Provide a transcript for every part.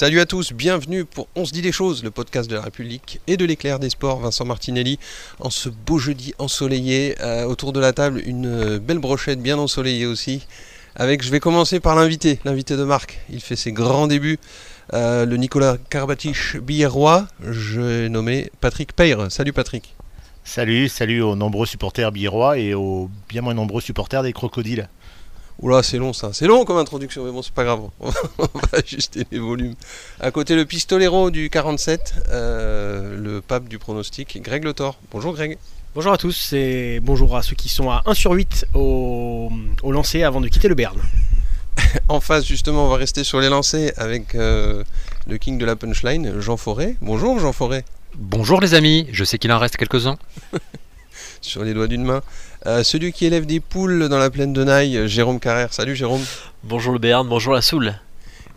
Salut à tous, bienvenue pour On se dit les choses, le podcast de la République et de l'éclair des sports. Vincent Martinelli, en ce beau jeudi ensoleillé, euh, autour de la table, une belle brochette bien ensoleillée aussi. Avec, je vais commencer par l'invité, l'invité de Marc. Il fait ses grands débuts. Euh, le Nicolas Karbatich Billerrois, j'ai nommé Patrick Peyre. Salut Patrick. Salut, salut aux nombreux supporters billerrois et aux bien moins nombreux supporters des crocodiles. Oula, c'est long ça. C'est long comme introduction, mais bon, c'est pas grave. On va ajuster les volumes. À côté, le pistolero du 47, euh, le pape du pronostic, Greg Le Thor. Bonjour Greg. Bonjour à tous et bonjour à ceux qui sont à 1 sur 8 au, au lancer avant de quitter le Berne. En face, justement, on va rester sur les lancers avec euh, le king de la punchline, Jean Forêt. Bonjour Jean Forêt. Bonjour les amis, je sais qu'il en reste quelques-uns. Sur les doigts d'une main. Euh, celui qui élève des poules dans la plaine de Naï, Jérôme Carrère. Salut Jérôme. Bonjour le Béarn, bonjour la Soule.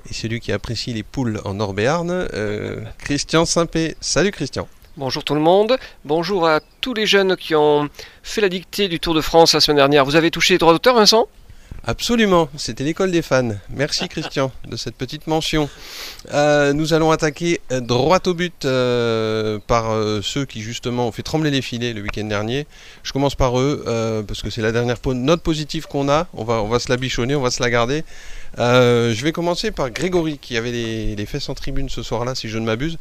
Et celui qui apprécie les poules en Nord-Béarn, euh, Christian Saint-Pé. Salut Christian. Bonjour tout le monde, bonjour à tous les jeunes qui ont fait la dictée du Tour de France la semaine dernière. Vous avez touché les droits d'auteur Vincent? Absolument, c'était l'école des fans. Merci Christian de cette petite mention. Euh, nous allons attaquer euh, droit au but euh, par euh, ceux qui justement ont fait trembler les filets le week-end dernier. Je commence par eux parce que c'est la dernière note positive qu'on a. On va, on va se la bichonner, on va se la garder. Je vais commencer par Grégory qui avait les, les fesses en tribune ce soir-là, si je ne m'abuse.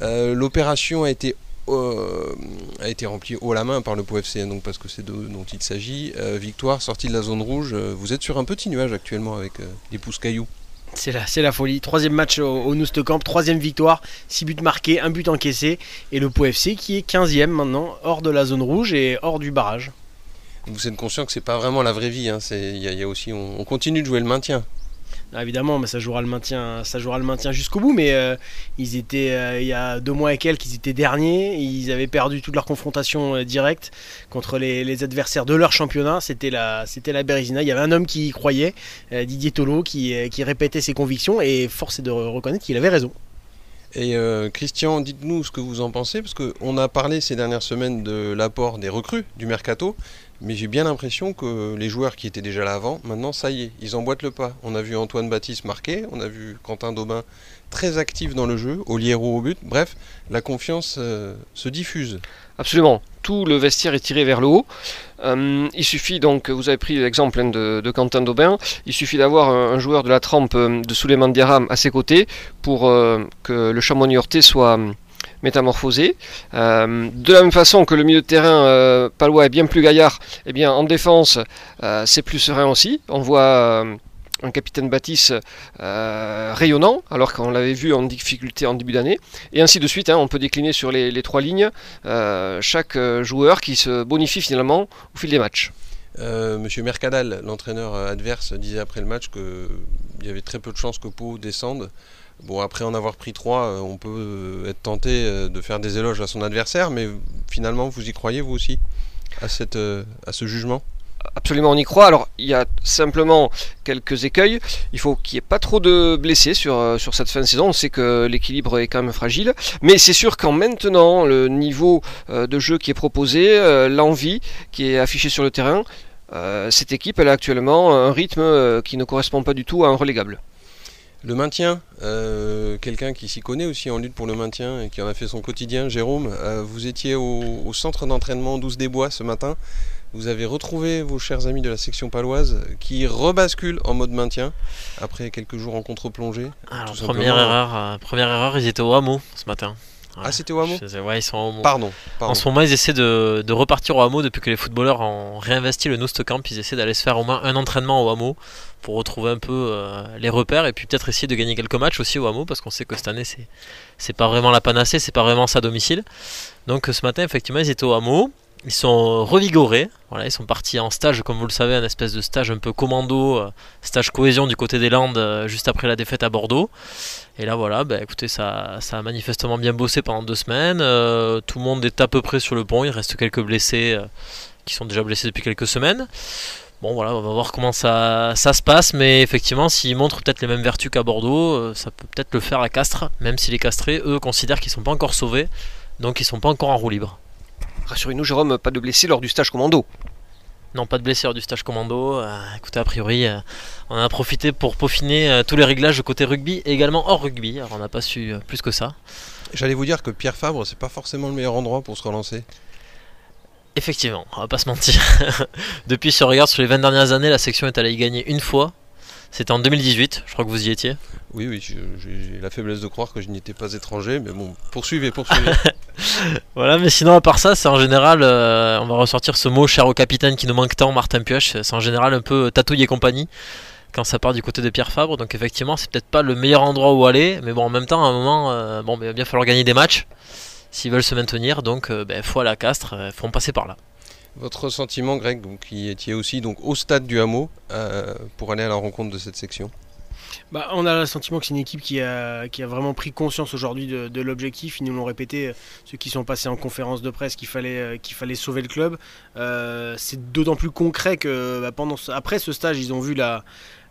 L'opération a été euh, a été remplie haut la main par le Pau FC, donc parce que c'est d'eux dont il s'agit. Euh, victoire, sortie de la zone rouge. Euh, vous êtes sur un petit nuage actuellement avec les pouces cailloux. C'est la, c'est la folie. Troisième match au, au Noustecamp, troisième victoire, 6 buts marqués, un but encaissé. Et le Pau FC qui est 15e maintenant, hors de la zone rouge et hors du barrage. Vous êtes conscient que c'est pas vraiment la vraie vie. hein, y, y a aussi, on, on continue de jouer le maintien. Ah, évidemment, mais ça jouera le maintien, ça jouera le maintien jusqu'au bout. Mais euh, ils étaient, euh, il y a deux mois et quelques, ils étaient derniers. Ils avaient perdu toute leur confrontation euh, directe contre les, adversaires de leur championnat. C'était la, c'était la Bérésina. Il y avait un homme qui y croyait, Didier Tolo, qui, répétait ses convictions. Et force est de reconnaître qu'il avait raison. Et Christian, dites-nous ce que vous en pensez, parce qu'on a parlé ces dernières semaines de l'apport des recrues du mercato, mais j'ai bien l'impression que les joueurs qui étaient déjà là avant, maintenant ça y est, ils emboîtent le pas. On a vu Antoine Baptiste marquer, on a vu Quentin Daubin très actif dans le jeu, Oliero au but, bref, la confiance euh, se diffuse. Absolument, tout le vestiaire est tiré vers le haut. Euh, il suffit donc, vous avez pris l'exemple hein, de, Quentin Daubin, il suffit d'avoir un, joueur de la trempe euh, de Souleymane Diarra à ses côtés pour que le chamois niortais soit métamorphosé. Euh, de la même façon que le milieu de terrain euh, palois est bien plus gaillard, eh bien en défense euh, c'est plus serein aussi. On voit un capitaine Baptiste rayonnant, alors qu'on l'avait vu en difficulté en début d'année. Et ainsi de suite, hein, on peut décliner sur les, les trois lignes chaque joueur qui se bonifie finalement au fil des matchs. Monsieur Mercadal, l'entraîneur adverse, disait après le match qu'il y avait très peu de chances que Pau descende. Bon, après en avoir pris trois, euh, on peut euh, être tenté euh, de faire des éloges à son adversaire, mais finalement, vous y croyez vous aussi à, cette, à ce jugement? Absolument, on y croit. Alors, il y a simplement quelques écueils. Il faut qu'il n'y ait pas trop de blessés sur, sur cette fin de saison. On sait que l'équilibre est quand même fragile. Mais c'est sûr qu'en maintenant le niveau de jeu qui est proposé, l'envie qui est affichée sur le terrain, cette équipe, elle a actuellement un rythme qui ne correspond pas du tout à un relégable. Le maintien, euh, quelqu'un qui s'y connaît aussi en lutte pour le maintien et qui en a fait son quotidien, Jérôme, euh, vous étiez au, au centre d'entraînement 12 des Bois ce matin. Vous avez retrouvé vos chers amis de la section paloise qui rebasculent en mode maintien après quelques jours en contre-plongée. Alors, première simplement. erreur, euh, première erreur, ils étaient au hameau ce matin. Ah, c'était au hameau Je sais- Ouais, ils sont au hameau. Pardon, pardon. En ce moment, ils essaient de, de repartir au hameau depuis que les footballeurs ont réinvesti le Noustecamp. Ils essaient d'aller se faire au moins un entraînement au hameau pour retrouver un peu euh, les repères et puis peut-être essayer de gagner quelques matchs aussi au hameau parce qu'on sait que cette année, c'est, c'est pas vraiment la panacée, c'est pas vraiment ça à domicile. Donc ce matin, effectivement, ils étaient au hameau. Ils sont revigorés. Voilà, ils sont partis en stage, comme vous le savez, un espèce de stage un peu commando, euh, stage cohésion du côté des Landes, euh, juste après la défaite à Bordeaux. Et là, voilà, bah, écoutez, ça, ça a manifestement bien bossé pendant deux semaines. Euh, tout le monde est à peu près sur le pont. Il reste quelques blessés qui sont déjà blessés depuis quelques semaines. Bon, voilà, on va voir comment ça, ça se passe. Mais effectivement, s'ils montrent peut-être les mêmes vertus qu'à Bordeaux, ça peut peut-être le faire à Castres. Même si les Castrés, eux, considèrent qu'ils sont pas encore sauvés. Donc, ils sont pas encore en roue libre. Rassurez-nous, Jérôme, pas de blessés lors du stage commando. Non, pas de blessure du stage commando. Euh, écoutez, a priori, euh, on a profité pour peaufiner euh, tous les réglages côté rugby et également hors rugby. Alors, on n'a pas su euh, plus que ça. J'allais vous dire que Pierre Fabre, c'est pas forcément le meilleur endroit pour se relancer. Effectivement, on va pas se mentir. Depuis, si on regarde sur les 20 dernières années, la section est allée y gagner une fois. C'était en 2018, je crois que vous y étiez. Oui, oui, j'ai la faiblesse de croire que je n'y étais pas étranger, mais bon, poursuivez, poursuivez. Voilà, mais sinon, à part ça, c'est en général, euh, on va ressortir ce mot cher au capitaine qui nous manque tant, Martin Pioche. C'est en général un peu tatouille et compagnie quand ça part du côté de Pierre Fabre. Donc, effectivement, c'est peut-être pas le meilleur endroit où aller, mais bon, en même temps, à un moment, euh, bon, ben, il va bien falloir gagner des matchs s'ils veulent se maintenir. Donc, euh, ben, faut à Castres, il faut en passer par là. Votre sentiment, Greg, qui étiez aussi donc au stade du hameau euh, pour aller à la rencontre de cette section? Bah, on a le sentiment que c'est une équipe qui a, qui a vraiment pris conscience aujourd'hui de, l'objectif. Ils nous l'ont répété, euh, ceux qui sont passés en conférence de presse, qu'il fallait, euh, qu'il fallait sauver le club. C'est d'autant plus concret que bah, pendant après ce stage, ils ont vu la,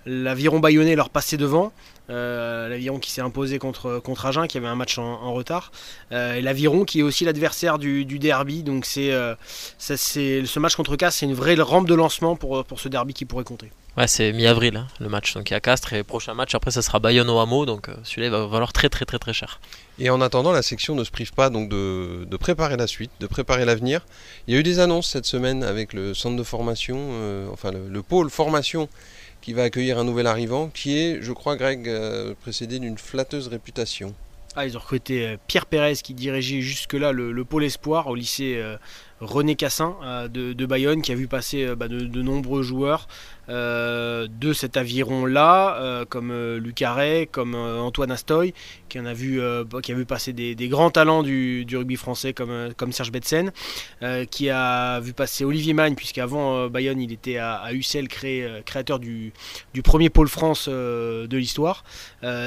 l'aviron bayonnais leur passer devant. Euh, l'aviron qui s'est imposé contre, contre Agen, qui avait un match en, en retard. Euh, et l'aviron qui est aussi l'adversaire du, du derby. Donc c'est, euh, ça, c'est, ce match contre Casse, c'est une vraie rampe de lancement pour, pour ce derby qui pourrait compter. Ouais, c'est mi-avril hein, le match, donc il y a Castres et le prochain match après ça sera Bayonne au hameau, donc euh, celui-là il va valoir très très très très cher. Et en attendant, la section ne se prive pas donc de, de préparer la suite, de préparer l'avenir. Il y a eu des annonces cette semaine avec le centre de formation, euh, enfin le, le pôle formation qui va accueillir un nouvel arrivant, qui est, je crois, Greg, euh, précédé d'une flatteuse réputation. Ah, ils ont recruté euh, Pierre Pérez qui dirigeait jusque-là le, le pôle espoir au lycée euh, René Cassin euh, de, Bayonne, qui a vu passer euh, bah, de, nombreux joueurs euh, de cet aviron-là, comme Ray, comme Antoine Astoy, qui, en a, vu, bah, qui a passer des, grands talents du, rugby français comme, Serge Betsen, qui a vu passer Olivier Magne, puisqu'avant Bayonne, il était à, à euh, créateur du, du premier pôle France de l'histoire.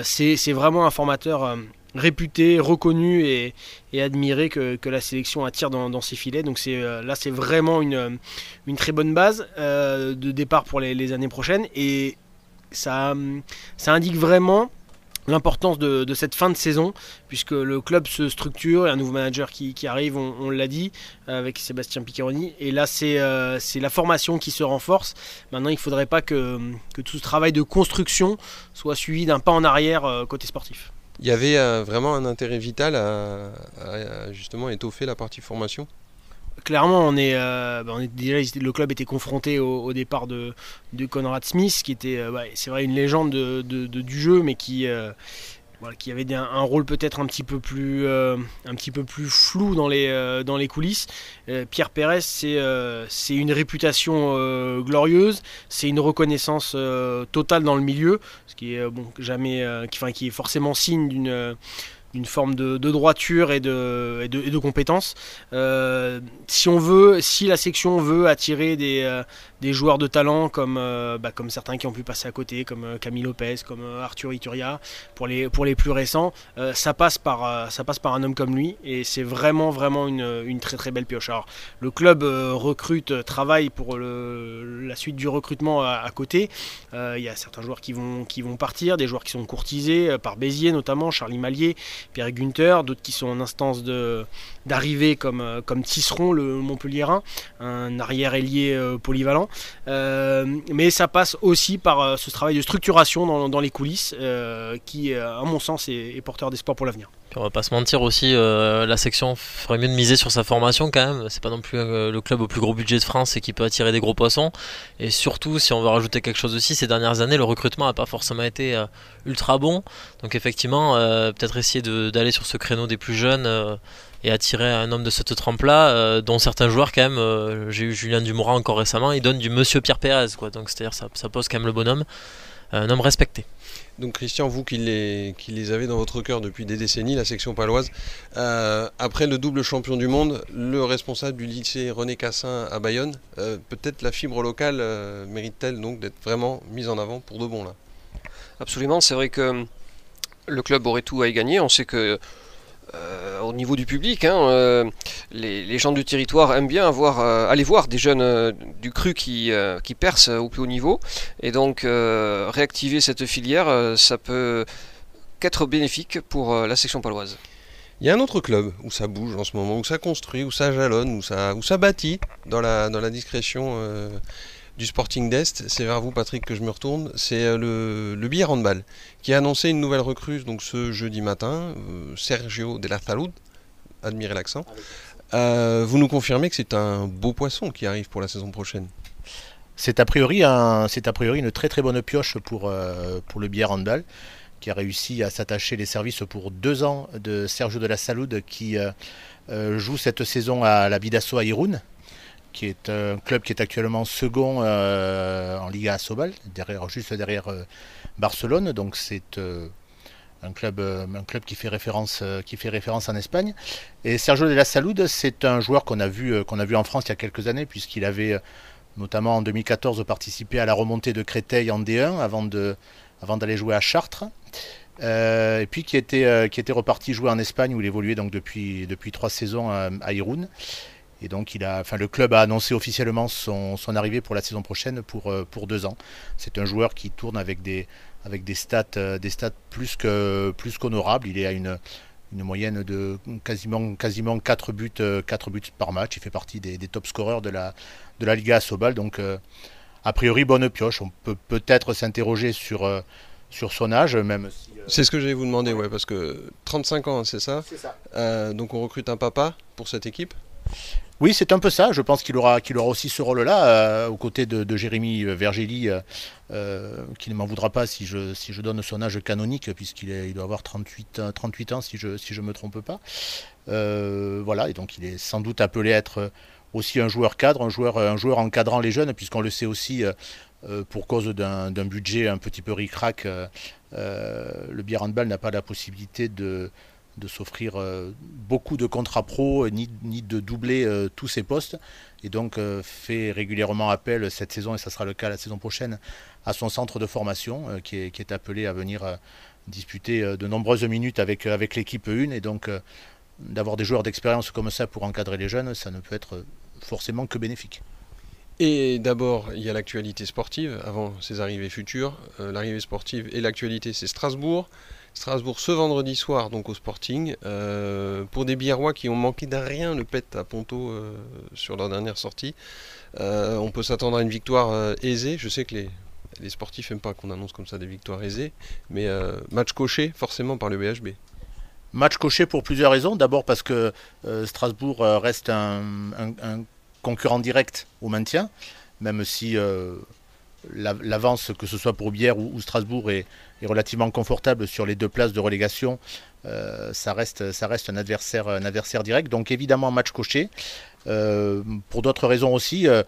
C'est vraiment un formateur réputé, reconnu et, admiré que, la sélection attire dans, ses filets. Donc euh, là c'est vraiment une, une très bonne base euh, de départ pour les, années prochaines et ça, indique vraiment l'importance de, cette fin de saison puisque le club se structure, il y a un nouveau manager qui, arrive, on, l'a dit, avec Sébastien Piccheroni et là c'est euh, la formation qui se renforce. Maintenant il ne faudrait pas que, tout ce travail de construction soit suivi d'un pas en arrière euh, côté sportif. Il y avait euh, vraiment un intérêt vital à, justement étoffer la partie formation. clairement, on est, euh, bah, déjà le club était confronté au, départ de, Conrad Smith, qui était, euh, bah, c'est vrai, une légende de, du jeu, mais qui, qui avait un, rôle peut-être un petit peu plus, euh, un petit peu plus flou dans les, euh, dans les coulisses. Euh, Pierre Pérez, c'est, c'est une réputation glorieuse, c'est une reconnaissance totale dans le milieu, ce qui est bon, jamais, qui, enfin, qui est forcément signe d'une d'une forme de, de droiture et de, et de, et compétence. Euh, si on veut, si la section veut attirer des, euh, des joueurs de talent comme, euh, bah, comme certains qui ont pu passer à côté, comme Camille Lopez, comme Arthur Ituria, pour les, pour les plus récents, ça, passe par, ça passe par un homme comme lui et c'est vraiment, vraiment une, une très très belle pioche. Alors, le club recrute, travaille pour la suite du recrutement à, côté. Il y a certains joueurs qui vont, qui vont partir, des joueurs qui sont courtisés par Béziers notamment, Charlie Mallier, Pierre Gunther, d'autres qui sont en instance d'arrivée comme, euh, comme Tisseron, le Montpellierin, un arrière ailier euh, polyvalent. Euh, mais ça passe aussi par ce travail de structuration dans, les coulisses qui, à mon sens, est porteur d'espoir pour l'avenir. On va pas se mentir aussi, euh, la section ferait mieux de miser sur sa formation quand même. C'est pas non plus euh, le club au plus gros budget de France et qui peut attirer des gros poissons. Et surtout, si on veut rajouter quelque chose aussi, ces dernières années, le recrutement n'a pas forcément été euh, ultra bon. Donc effectivement, peut-être essayer d'aller sur ce créneau des plus jeunes et attirer un homme de cette trempe-là, euh, dont certains joueurs quand même. euh, J'ai eu Julien Dumoulin encore récemment, il donne du Monsieur Pierre Pérez, quoi. Donc c'est-à-dire ça, ça pose quand même le bonhomme, euh, un homme respecté. Donc Christian, vous qui les, qui les avez dans votre cœur depuis des décennies, la section paloise, euh, après le double champion du monde, le responsable du lycée René Cassin à Bayonne, euh, peut-être la fibre locale euh, mérite-t-elle donc d'être vraiment mise en avant pour de bon là? Absolument, c'est vrai que le club aurait tout à y gagner. On sait que euh, au niveau du public, hein, euh, les, gens du territoire aiment bien euh, aller voir des jeunes du cru qui, percent au plus haut niveau. Et donc réactiver cette filière, ça peut qu'être bénéfique pour la section paloise. Il y a un autre club où ça bouge en ce moment, où ça construit, où ça jalonne, où ça, où ça bâtit dans la, dans la discrétion du Sporting d'Est. C'est vers vous, Patrick, que je me retourne. C'est euh, le, le Handball qui a annoncé une nouvelle recrue donc ce jeudi matin, euh, Sergio de la Salud. Admirez l'accent. Euh, vous nous confirmez que c'est un beau poisson qui arrive pour la saison prochaine C'est a, priori une très très bonne pioche pour, le Bière Handball, qui a réussi à s'attacher les services pour deux ans de Sergio de la Salud, qui joue cette saison à la Bidasso à Irún, qui est un club qui est actuellement second euh, en Liga derrière, juste derrière euh, Barcelone. Donc c'est euh, un club, un club qui fait référence, qui fait référence en Espagne. Et Sergio de la Salud, c'est un joueur qu'on a vu, a vu en France il y a quelques années, puisqu'il avait notamment en 2014 participé à la remontée de Créteil en D1 avant d'aller jouer à Chartres. Et puis qui était, qui était reparti jouer en Espagne où il évoluait donc depuis, depuis trois saisons à, à. Et donc il a, enfin, le club a annoncé officiellement son, son arrivée pour la saison prochaine pour, euh, pour deux ans. C'est un joueur qui tourne avec des, avec des stats, euh, des stats plus, qu'honorables. Il est à une, une moyenne de quasiment, quasiment 4, buts, euh, 4 buts par match. Il fait partie des, des top scoreurs de la, de la Liga Asobal. Donc euh, a priori bonne pioche. On peut peut-être s'interroger sur, euh, sur son âge, même si... euh, C'est ce que j'allais vous demander, ouais, parce que 35 ans, c'est ça c'est ça. Donc on recrute un papa pour cette équipe Oui, c'est un peu ça. Je pense qu'il aura, qu'il aura aussi ce rôle-là, euh, aux côtés de, Jérémy euh, euh, qui ne m'en voudra pas si je, donne son âge canonique, puisqu'il doit avoir 38, euh, 38 ans, si je ne me trompe pas. Voilà, et donc il est sans doute appelé à être aussi un joueur cadre, un joueur, un joueur encadrant les jeunes, puisqu'on le sait aussi, pour cause d'un budget un petit peu ric-rac, le Bière n'a pas la possibilité de de s'offrir euh, beaucoup de contrats pro ni, ni de doubler euh, tous ses postes et donc euh, fait régulièrement appel cette saison et ça sera le cas la saison prochaine à son centre de formation qui, est, qui est appelé à venir disputer de nombreuses minutes avec, avec l'équipe 1 et donc d'avoir des joueurs d'expérience comme ça pour encadrer les jeunes ça ne peut être forcément que bénéfique. Et d'abord, il y a l'actualité sportive, avant ses arrivées futures. L'arrivée sportive et l'actualité, c'est Strasbourg. Strasbourg ce vendredi soir, donc au Sporting. Euh, pour des Biarrois qui ont manqué d'un rien le pet à Ponto euh, sur leur dernière sortie, euh, on peut s'attendre à une victoire aisée. Je sais que les, sportifs n'aiment pas qu'on annonce comme ça des victoires aisées, mais match coché forcément par le BHB. Match coché pour plusieurs raisons. D'abord parce que Strasbourg reste un, concurrent direct au maintien, même si l'avance, que ce soit pour Bière ou, ou Strasbourg, est, est relativement confortable sur les deux places de relégation. euh, ça, reste, ça reste un adversaire, un adversaire direct. Donc évidemment, match coché. Euh, pour d'autres raisons aussi, euh,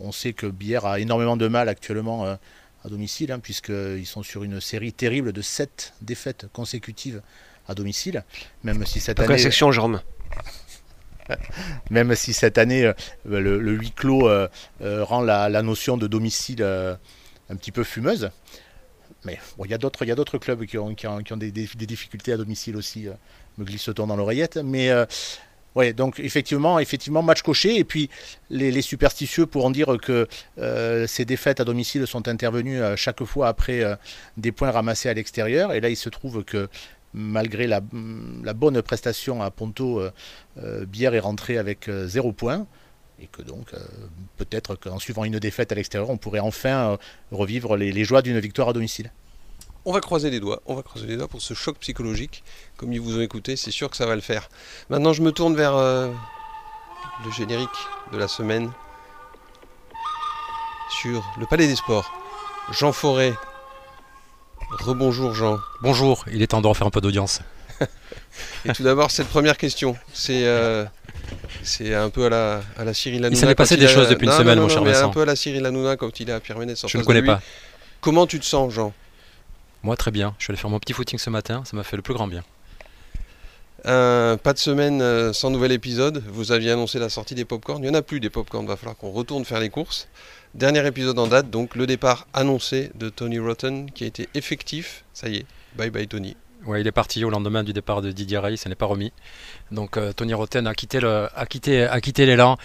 on sait que Bière a énormément de mal actuellement à domicile, hein, puisqu'ils sont sur une série terrible de 7 défaites consécutives à domicile, même si cette année, section Jérôme. même si cette année euh, le, le huis clos euh, euh, rend la, notion de domicile un petit peu fumeuse. Mais il y a d'autres, clubs qui ont, des, difficultés à domicile aussi, me glisse-t-on dans l'oreillette. Mais ouais, donc effectivement, match coché. Et puis les, superstitieux pourront dire que ces défaites à domicile sont intervenues chaque fois après des points ramassés à l'extérieur. Et là, il se trouve que malgré la, bonne prestation à Ponto, euh, euh, Bière est rentré avec euh, zéro point. Et que donc, peut-être qu'en suivant une défaite à l'extérieur, on pourrait enfin revivre les, joies d'une victoire à domicile. On va croiser les doigts, on va croiser les doigts pour ce choc psychologique. Comme ils vous ont écouté, c'est sûr que ça va le faire. Maintenant, je me tourne vers le générique de la semaine sur le Palais des Sports. Jean Forêt. Rebonjour Jean. Bonjour, il est temps de refaire un peu d'audience. Et tout d'abord, cette première question, c'est euh, c'est un peu à la, à la Cyril Hanouna. s'en est quand passé il des a- choses depuis une semaine, non, mon cher mais Vincent. un peu à la Cyril Hanouna quand il a Pierre Ménès en Je ne connais pas. Comment tu te sens, Jean? Moi, très bien. Je suis allé faire mon petit footing ce matin, ça m'a fait le plus grand bien. Euh, pas de semaine euh, sans nouvel épisode. Vous aviez annoncé la sortie des popcorn. Il n'y en a plus des popcorn. Va falloir qu'on retourne faire les courses. Dernier épisode en date, donc le départ annoncé de Tony Rotten qui a été effectif. Ça y est, bye bye Tony. Ouais, il est parti au lendemain du départ de Didier Rey, ça n'est pas remis. Donc euh, Tony Roten a quitté l'élan.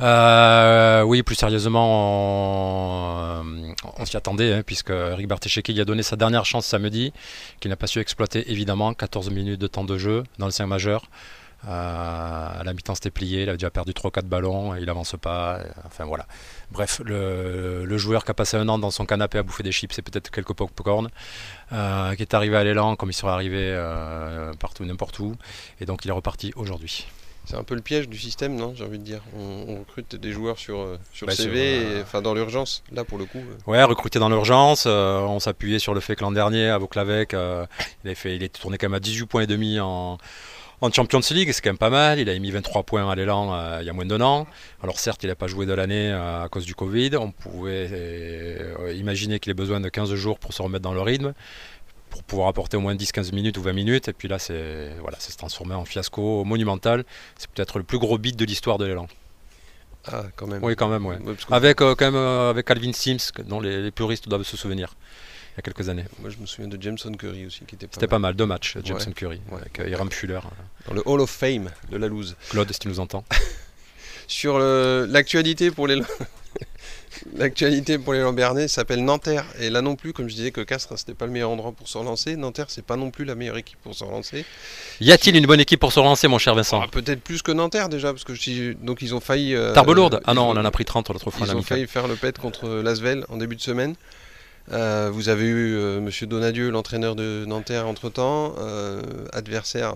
Euh, oui, plus sérieusement, on, s'y attendait, hein, puisque Eric Bartesheki a donné sa dernière chance samedi, qu'il n'a pas su exploiter évidemment. 14 minutes de temps de jeu dans le 5 majeur. Euh, à la mi-temps, c'était plié. Il a déjà perdu 3-4 ballons. Il avance pas. Enfin voilà. Bref, le, le, joueur qui a passé un an dans son canapé à bouffer des chips et peut-être quelques popcorn, euh, qui est arrivé à l'élan comme il serait arrivé euh, partout, n'importe où. Et donc il est reparti aujourd'hui. C'est un peu le piège du système, non J'ai envie de dire. On, on, recrute des joueurs sur, euh, sur bah, CV, enfin dans l'urgence, là pour le coup. Ouais, recruter dans l'urgence. on s'appuyait sur le fait que l'an dernier, à Vauclavec, il, avait fait, il est tourné quand même à 18 points et demi en en Champions League, c'est quand même pas mal. Il a mis 23 points à l'élan euh, il y a moins d'un an. Alors certes, il n'a pas joué de l'année euh, à cause du Covid. On pouvait euh, imaginer qu'il ait besoin de 15 jours pour se remettre dans le rythme, pour pouvoir apporter au moins 10-15 minutes ou 20 minutes. Et puis là, c'est voilà, s'est transformé en fiasco monumental. C'est peut-être le plus gros beat de l'histoire de l'élan. Ah, quand même. Oui, quand même, ouais. avec, quand même, avec Alvin Sims, dont les, les puristes doivent se souvenir il y a quelques années. Moi, je me souviens de Jameson Curry aussi, qui était pas C'était pas mal, deux matchs, Jameson ouais. Curry, ouais. avec euh, Hiram Fuller. Dans le Hall of Fame de la loose. Claude, si tu nous entends? Sur l'actualité pour les. L'actualité pour les Lambernais s'appelle Nanterre. Et là non plus, comme je disais que Castres, c'était pas le meilleur endroit pour se relancer. Nanterre, c'est pas non plus la meilleure équipe pour se relancer. Y a-t-il une bonne équipe pour se relancer, mon cher Vincent? Ah, Peut-être plus que Nanterre déjà, parce que je, donc ils ont failli. Euh, Tarbes-Lourdes? Ah non, on en a pris 30 l'autre fois. Ils ont failli faire le pet contre Lasvel en début de semaine. Euh, vous avez eu euh, Monsieur Donadieu, l'entraîneur de Nanterre, entre temps. Euh, adversaire,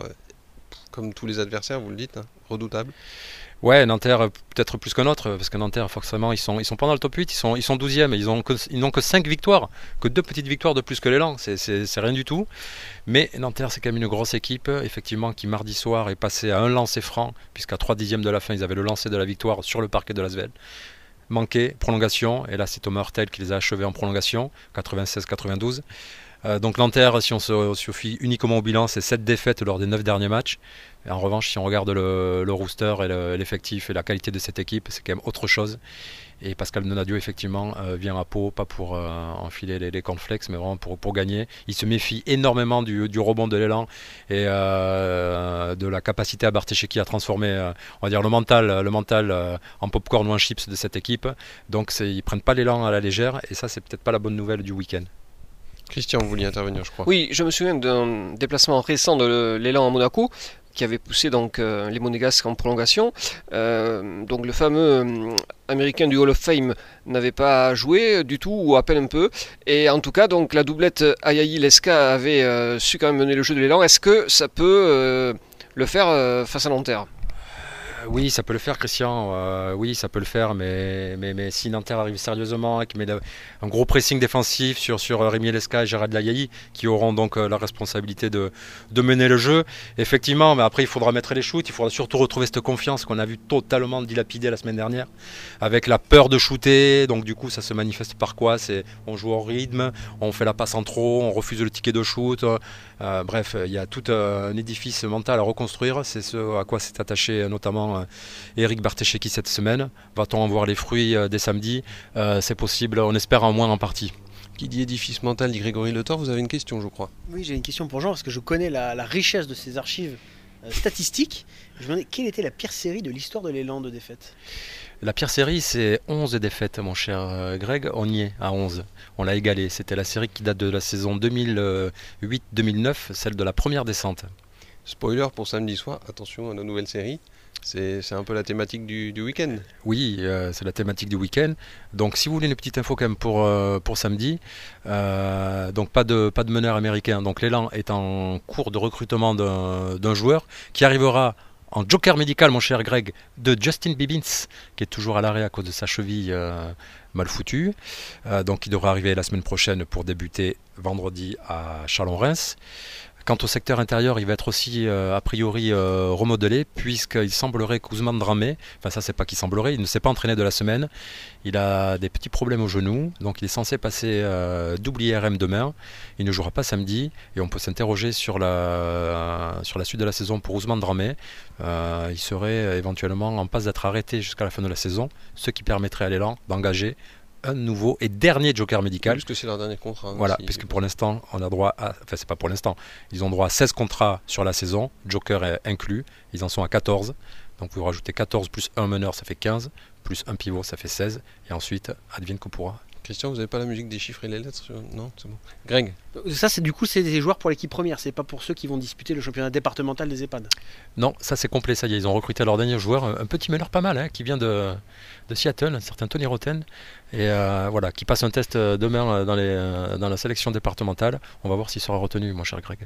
comme tous les adversaires, vous le dites, hein, redoutable. Ouais, Nanterre peut-être plus qu'un autre, parce que Nanterre, forcément, ils sont, ils sont pas dans le top 8, ils sont, ils sont 12e, et ils n'ont que, ils que 5 victoires, que 2 petites victoires de plus que l'élan, c'est rien du tout. Mais Nanterre, c'est quand même une grosse équipe, effectivement, qui mardi soir est passé à un lancer franc, puisqu'à 3 dixièmes de la fin, ils avaient le lancer de la victoire sur le parquet de Lasvel manqué, prolongation, et là c'est Thomas Hurtel qui les a achevés en prolongation, 96-92. Euh, donc Nanterre, si on se suffit uniquement au bilan, c'est 7 défaites lors des 9 derniers matchs. En revanche, si on regarde le, rooster et l'effectif et la qualité de cette équipe, c'est quand même autre chose. Et Pascal Donadio, effectivement, euh, vient à Pau, pas pour euh, enfiler les, les mais vraiment pour, pour gagner. Il se méfie énormément du, du rebond de l'élan et de la capacité à Bartesheki à transformer, on va dire, le mental, le mental en popcorn ou en chips de cette équipe. Donc ils prennent pas l'élan à la légère, et ça, c'est peut-être pas la bonne nouvelle du week-end. Christian, vous vouliez intervenir, je crois. Oui, je me souviens d'un déplacement récent de l'élan à Monaco qui avait poussé donc euh, les Monégasques en prolongation. Euh, donc le fameux euh, américain du Hall of Fame n'avait pas joué du tout ou à peine un peu. Et en tout cas, donc la doublette Ayayi Leska avait su quand même mener le jeu de l'élan. Est-ce que ça peut le faire face à Nanterre? Oui, ça peut le faire, Christian. Euh, oui, ça peut le faire, mais, mais, mais si Nanterre arrive sérieusement et qu'il met un gros pressing défensif sur, sur Rémi Lesca et Gérard Layaï, qui auront donc euh, la responsabilité de, de mener le jeu, effectivement, mais après il faudra mettre les shoots, il faudra surtout retrouver cette confiance qu'on a vu totalement dilapidée la semaine dernière, avec la peur de shooter. Donc du coup, ça se manifeste par quoi? C'est on joue au rythme, on fait la passe en trop, on refuse le ticket de shoot. Euh, bref, il y a tout un édifice mental à reconstruire. C'est ce à quoi s'est attaché notamment Eric Bartesheki cette semaine. Va-t-on en voir les fruits dès samedi C'est possible, on espère en moins en partie. Qui dit édifice mental dit Grégory Le vous avez une question, je crois. Oui, j'ai une question pour Jean, parce que je connais la, la richesse de ces archives euh, statistiques. Je me demandais, quelle était la pire série de l'histoire de l'élan de défaites La pire série, c'est 11 défaites, mon cher euh, Greg. On y est à 11. On l'a égalé. C'était la série qui date de la saison 2008-2009, celle de la première descente. Spoiler pour samedi soir, attention à nos nouvelles séries. C'est un peu la thématique du, week-end. Oui, euh, c'est la thématique du week-end. Donc, si vous voulez une petite info quand même pour, euh, samedi, euh, donc pas de, pas de meneur américain. Donc, l'élan est en cours de recrutement d'un joueur qui arrivera en joker médical, mon cher Greg, de Justin Bibbins, qui est toujours à l'arrêt à cause de sa cheville mal foutue. donc, il devra arriver la semaine prochaine pour débuter vendredi à Chalon-Reims. Quant au secteur intérieur, il va être aussi euh, a priori euh, remodelé, puisqu'il semblerait qu'Ousmane Dramé, enfin ça c'est pas qu'il semblerait, il ne s'est pas entraîné de la semaine, il a des petits problèmes au genou, donc il est censé passer euh, double IRM demain, il ne jouera pas samedi, et on peut s'interroger sur la, sur la suite de la saison pour Ousmane Dramé. il serait éventuellement en passe d'être arrêté jusqu'à la fin de la saison, ce qui permettrait à l'élan d'engager un nouveau et dernier joker médical. Puisque c'est leur dernier contrat. hein, Voilà, si- puisque pour l'instant, on a droit à. Enfin, c'est pas pour l'instant. Ils ont droit à 16 contrats sur la saison, Joker est inclus. Ils en sont à 14. Donc vous rajoutez 14 plus un meneur, ça fait 15. Plus un pivot, ça fait 16. Et ensuite, advienne que pourra. Christian, vous n'avez pas la musique des chiffres et les lettres Non, c'est bon. Greg, Ça, c'est du coup, c'est des joueurs pour l'équipe première. C'est pas pour ceux qui vont disputer le championnat départemental des EHPAD. Non, ça c'est complet, ça y est. Ils ont recruté leur dernier joueur, un petit meneur pas mal, hein, qui vient de, de Seattle, un certain Tony Roten. Et euh, voilà, qui passe un test euh, demain euh, dans, les, dans la sélection départementale. On va voir s'il sera retenu, mon cher Greg.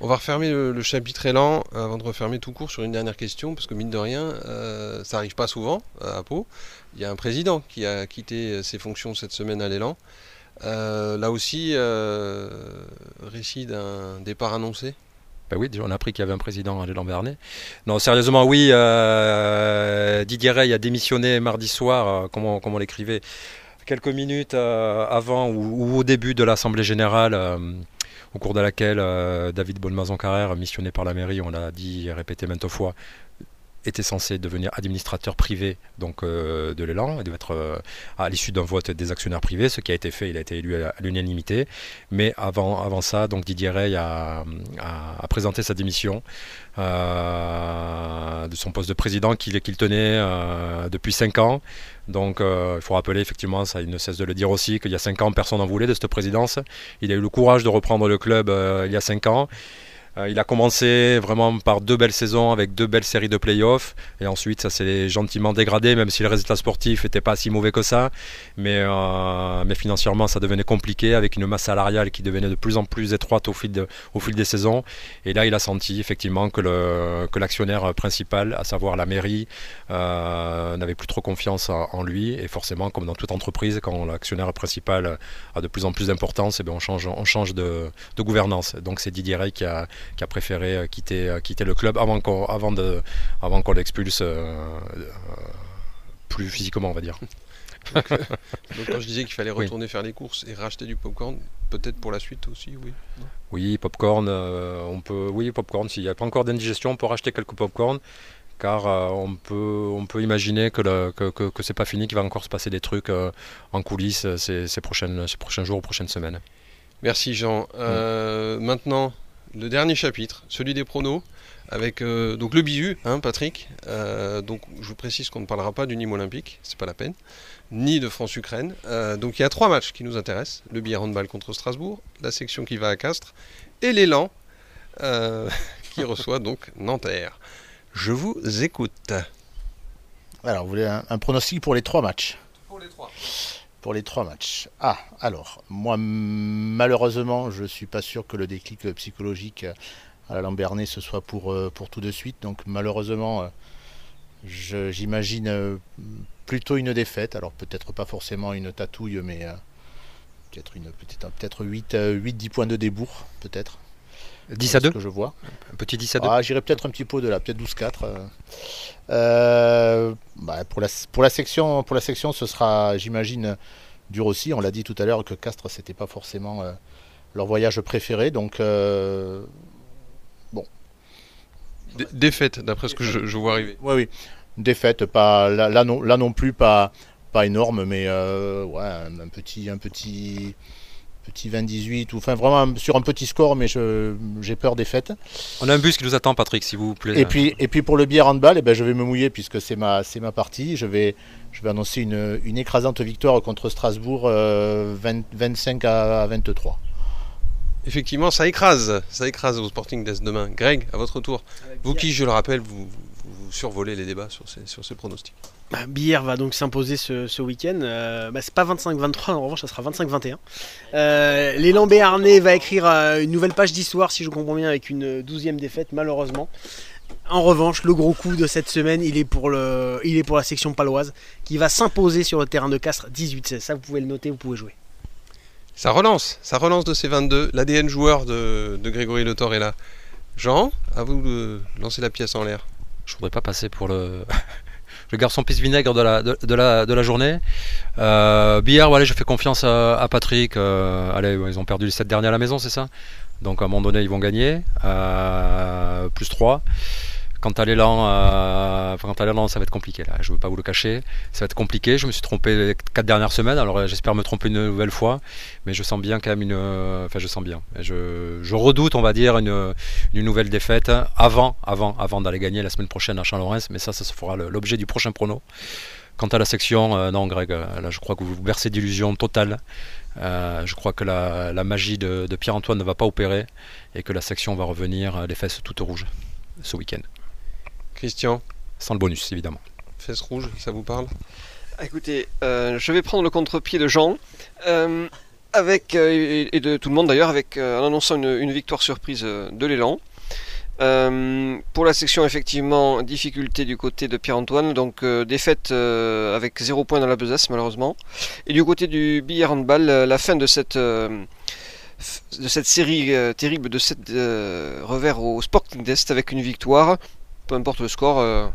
on va refermer le, le chapitre élan avant de refermer tout court sur une dernière question, parce que mine de rien, euh, ça arrive pas souvent à Pau. Il y a un président qui a quitté ses fonctions cette semaine à l'élan. Euh, là aussi, euh, récit d'un départ annoncé. Ben oui, on a appris qu'il y avait un président l'élan Bernet. Non, sérieusement, oui, euh, Didier Rey a démissionné mardi soir, comme on, l'écrivait, quelques minutes avant ou, au début de l'Assemblée Générale, au cours de laquelle David Bonnemazon-Carrère, missionné par la mairie, on l'a dit et répété maintes fois, était censé devenir administrateur privé donc euh, de l'élan et devait être euh, à l'issue d'un vote des actionnaires privés, ce qui a été fait, il a été élu à, l'unanimité. Mais avant, avant ça, donc Didier Rey a, a- présenté sa démission euh, de son poste de président qu'il tenait depuis 5 ans. Donc il faut rappeler effectivement, ça il ne cesse de le dire aussi, qu'il y a 5 ans personne n'en voulait de cette présidence. Il a eu le courage de reprendre le club il y a 5 ans. Euh, il a commencé vraiment par deux belles saisons avec deux belles séries de playoffs et ensuite ça s'est gentiment dégradé même si le résultat sportif n'était pas si mauvais que ça. Mais, euh, mais financièrement ça devenait compliqué avec une masse salariale qui devenait de plus en plus étroite au fil, de- au fil des saisons. Et là il a senti effectivement que le- que l'actionnaire principal à savoir la mairie euh, n'avait plus trop confiance en, lui. Et forcément comme dans toute entreprise quand l'actionnaire principal a de plus en plus d'importance eh bien, on change, on change de, de gouvernance. Donc c'est Didier Rey qui a, qui a préféré euh, quitter, euh, quitter le club avant qu'on avant de, avant qu'on l'expulse euh, plus physiquement, on va dire. Donc quand je disais qu'il fallait Oui. retourner faire les courses et racheter du popcorn, peut-être pour la suite aussi, oui. Oui, popcorn, euh, on peut, oui, popcorn. S'il n'y a pas encore d'indigestion, on peut racheter quelques popcorn, car euh, on peut, on peut imaginer que le, que, que, que c'est pas fini, qu'il va encore se passer des trucs euh, en coulisses ces, ces prochaines, ces prochains jours, prochaines semaines. Merci Jean. Euh, Maintenant, le dernier chapitre, celui des pronos, avec euh, donc le bisu, hein, Patrick. Euh, donc je vous précise qu'on ne parlera pas du Nîmes Olympique, c'est pas la peine, ni de France-Ukraine. Euh, donc il y a trois matchs qui nous intéressent le billet handball contre Strasbourg, la section qui va à Castres et l'élan qui reçoit donc Nanterre. Je vous écoute. Alors, vous voulez un, un pronostic pour les trois matchs? Pour les trois. Pour les trois matchs. Ah, alors, moi, malheureusement, je suis pas sûr que le déclic euh, psychologique euh, à la Lambernais ce soit pour, euh, pour tout de suite. Donc, malheureusement, euh, j'imagine euh, plutôt une défaite. Alors, peut-être pas forcément une tatouille, mais euh, peut-être une peut-être peut-être 8, 8 10 points de débours, peut-être. 10 à C'est 2 ce que je vois. Un petit 10 à 2 Ah, j'irai peut-être un petit peu de là, peut-être 12-4. euh. Euh, bah, pour, la, pour, la section, pour la section, ce sera, j'imagine, dur aussi. On l'a dit tout à l'heure que Castres, c'était pas forcément euh, leur voyage préféré. Donc, euh, Dé- Défaite, d'après ce que je, je vois arriver. oui, oui. Défaite, pas, là, là non, là non plus, pas, pas énorme, mais euh, ouais, un, un petit, un petit, petit 20-18, ou enfin vraiment sur un petit score, mais je- j'ai peur des fêtes. On a un bus qui nous attend, Patrick, s'il vous plaît. Et puis, et puis pour le bière handball, eh ben, je vais me mouiller puisque c'est ma, c'est ma partie. Je vais, je vais annoncer une, une écrasante victoire contre Strasbourg, euh, 20 25 à 23. Effectivement, ça écrase, ça écrase au Sporting d'Est demain. Greg, à votre tour. Vous qui, je le rappelle, vous, vous- survolez les débats sur ces, sur ces pronostics. Bah, Billère va donc s'imposer ce, ce week-end. Euh, bah, c'est pas 25-23, en revanche, ça sera 25-21. Euh, L'élan béarnais va écrire euh, une nouvelle page d'histoire, si je comprends bien, avec une douzième défaite, malheureusement. En revanche, le gros coup de cette semaine, il est pour, le, il est pour la section paloise, qui va s'imposer sur le terrain de Castres 18-16. Ça, vous pouvez le noter, vous pouvez jouer. Ça relance, ça relance de ces 22. L'ADN joueur de, de Grégory Le Thor est là. Jean, à vous de lancer la pièce en l'air. Je voudrais pas passer pour le, le garçon pisse vinaigre de la, journée. Euh, Billard, je fais confiance à, Patrick. Euh, allez, ils ont perdu les 7 derniers à la maison, c'est ça? Donc à un moment donné, ils vont gagner. Euh, plus 3. Quant à l'élan, euh, l'élan, ça va être compliqué là. Je veux pas vous le cacher, ça va être compliqué. Je me suis trompé les quatre dernières semaines, alors j'espère me tromper une nouvelle fois, mais je sens bien quand même une, euh, enfin je sens bien. Je, redoute, on va dire, une, nouvelle défaite avant, avant, avant d'aller gagner la semaine prochaine à Champ-Laurens, mais ça, ça se fera l'objet du prochain prono. Quant à la section, euh, non, Greg, là, je crois que vous vous bercez d'illusions totales. Je crois que la, magie de, de Pierre-Antoine ne va pas opérer et que la section va revenir les fesses toutes rouges ce week-end. Christian, Sans le bonus, évidemment. fesses rouges, ça vous parle? Ah, Écoutez, euh, je vais prendre le contre-pied de Jean, euh, avec, euh, et de tout le monde d'ailleurs, avec, euh, en annonçant une, une victoire surprise de l'élan. Euh, pour la section, effectivement, difficulté du côté de Pierre-Antoine, donc euh, défaite euh, avec 0 points dans la besace malheureusement. Et du côté du billard handball, la fin de cette, euh, f- de cette série euh, terrible de 7 revers au Sporting d'Est avec une victoire. Peu importe le score, euh,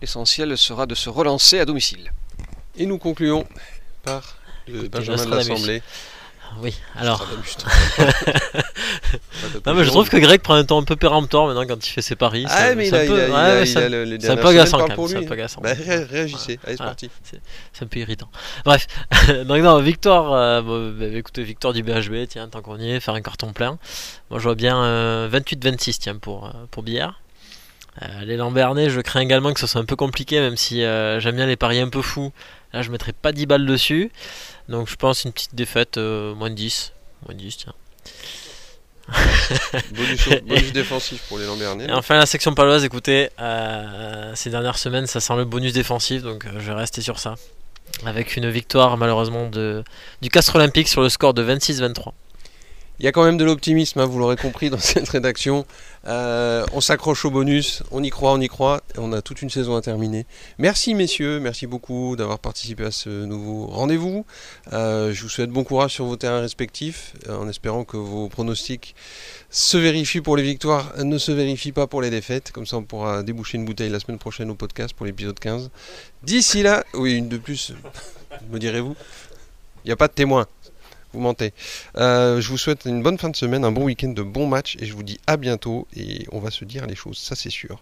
l'essentiel sera de se relancer à domicile. Et nous concluons par le Écoutez, Benjamin de l'Assemblée. Oui, alors. Non, mais je trouve que Greg prend un ton un peu péremptoire maintenant quand il fait ses paris. Ah, ça- mais il c'est un a, peu- a, il ouais, a, ouais, il ça- a le- les c'est un dernières peu semaines agaçant quand même, c'est lui. un peu agaçant. Bah, ré- réagissez, allez, c'est Voilà. parti. C'est un peu irritant. Bref, donc non, victoire, euh, bon, bah, écoutez, victoire du BHB, tiens, tant qu'on y est, faire un carton plein. Moi je vois bien euh, 28-26, tiens, pour, euh, pour Billard. Euh, les Lambernais, je crains également que ce soit un peu compliqué, même si euh, j'aime bien les paris un peu fous. Là, je mettrai pas 10 balles dessus. Donc je pense une petite défaite, euh, moins de 10. Moins de 10, tiens. Bonus, bonus défensif pour les Lambernais. Et enfin, la section paloise, écoutez, ces dernières semaines, ça sent le bonus défensif, donc je vais rester sur ça. Avec une victoire, malheureusement, de, du Castre Olympique sur le score de 26-23. Il y a quand même de l'optimisme, hein, vous l'aurez compris dans cette rédaction. Euh, on s'accroche au bonus, on y croit, on y croit, on a toute une saison à terminer. Merci messieurs, merci beaucoup d'avoir participé à ce nouveau rendez-vous. Euh, je vous souhaite bon courage sur vos terrains respectifs, euh, en espérant que vos pronostics se vérifient pour les victoires, ne se vérifient pas pour les défaites. Comme ça, on pourra déboucher une bouteille la semaine prochaine au podcast pour l'épisode 15. D'ici là, oui, une de plus, me direz-vous. Il n'y a pas de témoin. Euh, je vous souhaite une bonne fin de semaine, un bon week-end de bons matchs et je vous dis à bientôt et on va se dire les choses, ça c'est sûr.